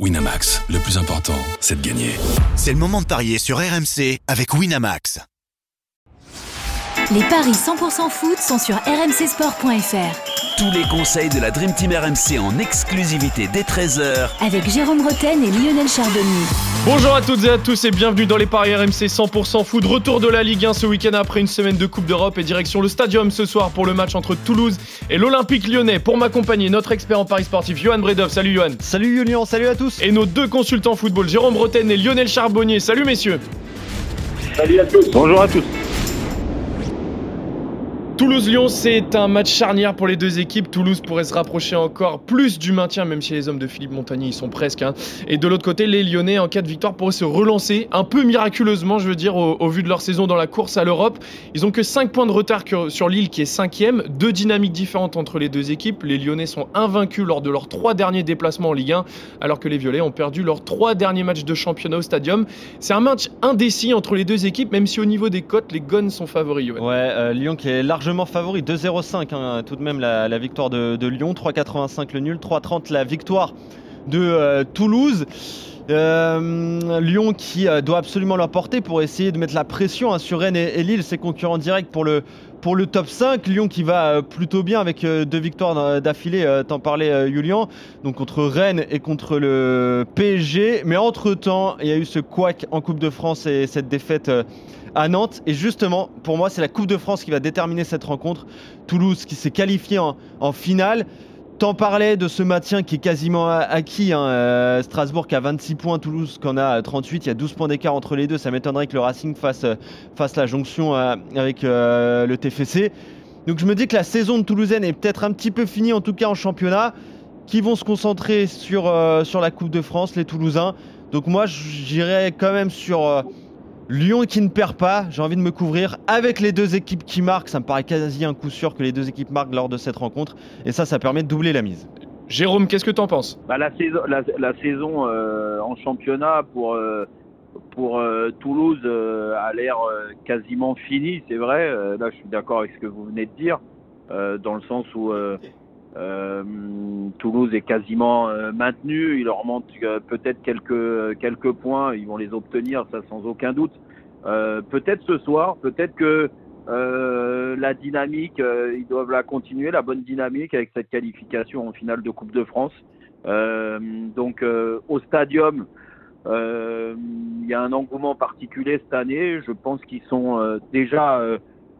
Winamax, le plus important, c'est de gagner. C'est le moment de parier sur RMC avec Winamax. Les paris 100% foot sont sur rmcsport.fr. Tous les conseils de la Dream Team RMC en exclusivité dès 13h Avec Jérôme Roten et Lionel Chardonnay. Bonjour à toutes et à tous et bienvenue dans les paris RMC 100% foot. Retour de la Ligue 1 ce week-end après une semaine de Coupe d'Europe et direction le Stadium ce soir pour le match entre Toulouse et l'Olympique lyonnais. Pour m'accompagner, notre expert en paris sportif, Johan Bredov. Salut Johan. Salut Julien, salut à tous. Et nos deux consultants football, Jérôme Roten et Lionel Charbonnier. Salut messieurs. Salut à tous. Bonjour à tous. Toulouse-Lyon, c'est un match charnière pour les deux équipes. Toulouse pourrait se rapprocher encore plus du maintien, même si les hommes de Philippe Montagny y sont presque. hein. Et de l'autre côté, les Lyonnais, en cas de victoire, pourraient se relancer un peu miraculeusement, je veux dire, au, vu de leur saison dans la course à l'Europe. Ils ont que 5 points de retard sur Lille, qui est cinquième. Deux dynamiques différentes entre les deux équipes. Les Lyonnais sont invaincus lors de leurs trois derniers déplacements en Ligue 1, alors que les Violets ont perdu leurs trois derniers matchs de championnat au Stadium. C'est un match indécis entre les deux équipes, même si au niveau des cotes, les Gones sont favoris. Ouais, euh, Lyon qui est largement favori, 2-0-5 hein, tout de même la, la victoire de, de Lyon, 3-85 le nul, 3-30 la victoire de euh, Toulouse. Euh, Lyon qui euh, doit absolument l'emporter pour essayer de mettre la pression hein, sur Rennes et, Lille, ses concurrents directs pour le, top 5. Lyon qui va euh, plutôt bien avec deux victoires d'affilée, t'en parlais Julien, donc contre Rennes et contre le PSG. Mais entre-temps, il y a eu ce couac en Coupe de France et cette défaite à Nantes. Et justement, pour moi, c'est la Coupe de France qui va déterminer cette rencontre. Toulouse qui s'est qualifié en, en finale. T'en parlais de ce maintien qui est quasiment acquis. hein. Euh, Strasbourg qui a 26 points, Toulouse qui en a 38. Il y a 12 points d'écart entre les deux. Ça m'étonnerait que le Racing fasse, euh, la jonction euh, avec euh, le TFC. Donc je me dis que la saison de Toulousaine est peut-être un petit peu finie, en tout cas en championnat, qui vont se concentrer sur, euh, sur la Coupe de France, les Toulousains? Donc moi, j'irais quand même sur euh, Lyon qui ne perd pas. J'ai envie de me couvrir avec les deux équipes qui marquent. Ça me paraît quasi un coup sûr que les deux équipes marquent lors de cette rencontre. Et ça, ça permet de doubler la mise. Jérôme, qu'est-ce que t'en penses? Bah, la saison, la, la saison euh, en championnat pour euh, pour euh, Toulouse euh, a l'air euh, quasiment finie, c'est vrai. Euh, là, je suis d'accord avec ce que vous venez de dire, euh, dans le sens où euh, Toulouse est quasiment euh, maintenu. Il leur manque euh, peut-être quelques quelques points. Ils vont les obtenir, ça sans aucun doute. Euh, peut-être ce soir, peut-être que la dynamique, ils doivent la continuer, la bonne dynamique avec cette qualification en finale de Coupe de France. Donc au stadium, il y a un engouement particulier cette année. Je pense qu'ils sont déjà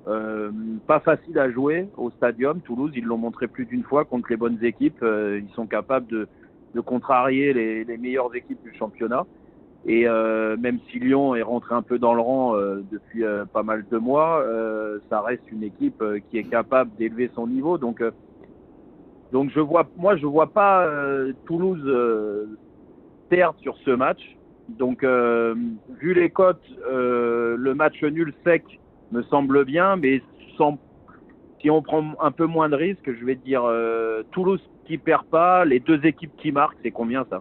euh, pas faciles à jouer au stadium. Toulouse, ils l'ont montré plus d'une fois contre les bonnes équipes. Euh, ils sont capables de, de contrarier les, les meilleures équipes du championnat. Et euh, même si Lyon est rentré un peu dans le rang euh, depuis euh, pas mal de mois, ça reste une équipe qui est capable d'élever son niveau. Donc, donc je vois, moi, je vois pas Toulouse perdre sur ce match. Donc, vu les cotes, le match nul sec me semble bien, mais sans, si on prend un peu moins de risques, je vais dire euh, Toulouse qui perd pas, les deux équipes qui marquent, c'est combien ça?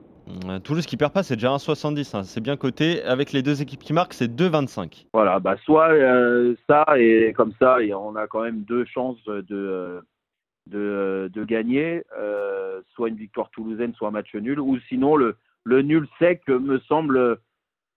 Euh, Toulouse qui perd pas, c'est déjà 1,70. hein. C'est bien coté. Avec les deux équipes qui marquent, c'est 2,25. Voilà, bah soit euh, ça et comme ça, et on a quand même deux chances de de, de gagner, euh, soit une victoire toulousaine, soit un match nul, ou sinon le le nul sec me semble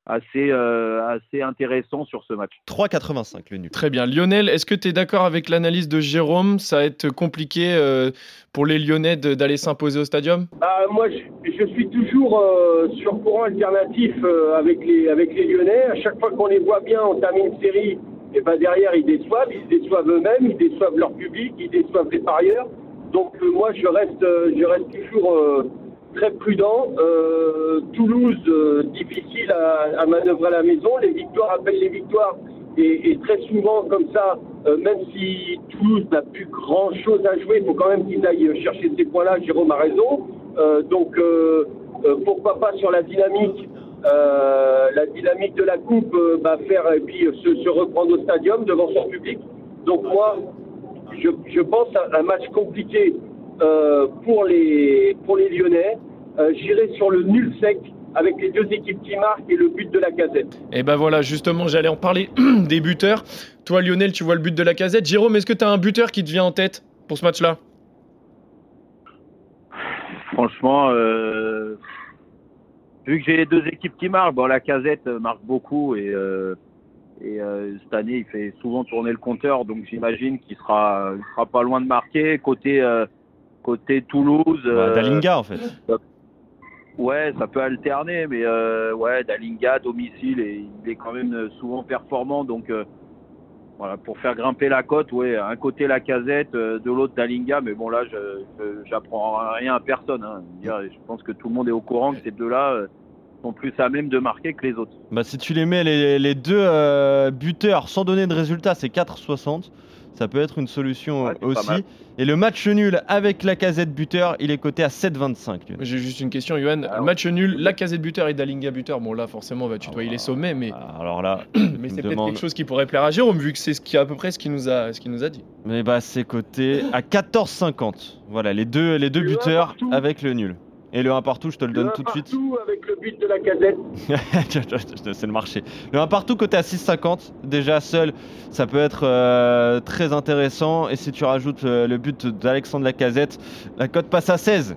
assez euh, assez intéressant sur ce match. 3,85 le nul. Très bien. Lionel, est-ce que tu es d'accord avec l'analyse de Jérôme? Ça va être compliqué euh, pour les Lyonnais d'aller s'imposer au stadium? Bah, moi, je, je suis toujours euh, sur courant alternatif euh, avec, les, avec les Lyonnais. À chaque fois qu'on les voit bien, on termine une série. Et ben derrière, ils déçoivent. Ils se déçoivent eux-mêmes, ils déçoivent leur public, ils déçoivent les parieurs. Donc, euh, moi, je reste, euh, je reste toujours euh, très prudent. Euh, Toulouse, euh, difficile à, manœuvrer à la maison. Les victoires appellent les victoires. Et, très souvent, comme ça, euh, même si Toulouse n'a plus grand-chose à jouer, il faut quand même qu'ils aillent chercher ces points-là. Jérôme a raison. Donc, pourquoi pas sur la dynamique la dynamique de la coupe, bah, faire et puis se, reprendre au stadium devant son public. Donc moi, je, pense à un match compliqué pour les pour les Lyonnais. Euh, J'irai sur le nul sec avec les deux équipes qui marquent et le but de la casette. Et ben voilà, justement, j'allais en parler des buteurs. Toi, Lionel, tu vois le but de la casette. Jérôme, est-ce que tu as un buteur qui te vient en tête pour ce match-là? Franchement, euh, vu que j'ai les deux équipes qui marquent, bon, la casette euh, marque beaucoup et, euh, et euh, cette année, il fait souvent tourner le compteur, donc j'imagine qu'il sera, il sera pas loin de marquer. Côté, euh, côté Toulouse. Bah, Dalinga en fait. Ouais, ça peut alterner, mais euh, ouais, Dalinga, domicile, et il est quand même souvent performant, donc euh, voilà, pour faire grimper la cote, ouais, un côté la casette, euh, de l'autre Dalinga, mais bon là, je, je- j'apprends rien à personne. Hein. Je Je pense que tout le monde est au courant que ces deux-là euh, sont plus à même de marquer que les autres. Bah, si tu les mets les, les deux euh, buteurs sans donner de résultat, c'est 4,60. Ça peut être une solution Ouais, pas aussi. Et le match nul avec la casette buteur, il est coté à 7,25. lui. J'ai juste une question, Johan. Alors- Match nul, la casette buteur et Dalinga buteur. Bon, là, forcément, on va tutoyer les sommets, mais, Alors là, mais c'est peut-être demande- quelque chose qui pourrait plaire à Jérôme, vu que c'est ce qui, à peu près ce qu'il nous a, ce qu'il nous a dit. mais bah, c'est coté à 14,50. Voilà, les deux, les deux buteurs avec le nul. Et le 1 partout, je te le donne tout de suite. partout avec le but de la casette. c'est le marché. Le 1 partout côté à 6,50. Déjà seul, ça peut être euh, très intéressant. Et si tu rajoutes euh, le but d'Alexandre Lacazette, la cote passe à 16.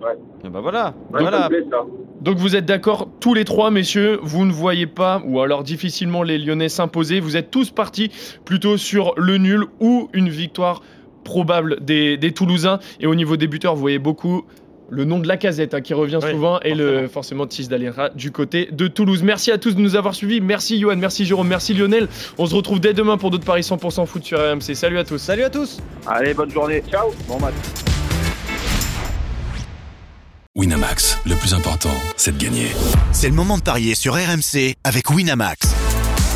Ouais. Et bah voilà. Ouais, voilà. plaît, ça. Donc vous êtes d'accord tous les trois, messieurs, vous ne voyez pas, ou alors difficilement les Lyonnais s'imposer. Vous êtes tous partis plutôt sur le nul ou une victoire probable des, des Toulousains. Et au niveau des buteurs, vous voyez beaucoup le nom de la casette qui revient Oui, souvent et le forcément Tis d'Alera du côté de Toulouse. Merci à tous de nous avoir suivis. Merci Johan, merci Jérôme, merci Lionel. On se retrouve dès demain pour d'autres paris 100% foot sur RMC. Salut à tous. Salut à tous. Allez, bonne journée. Ciao. Bon match. Winamax, le plus important, c'est de gagner. C'est le moment de parier sur RMC avec Winamax.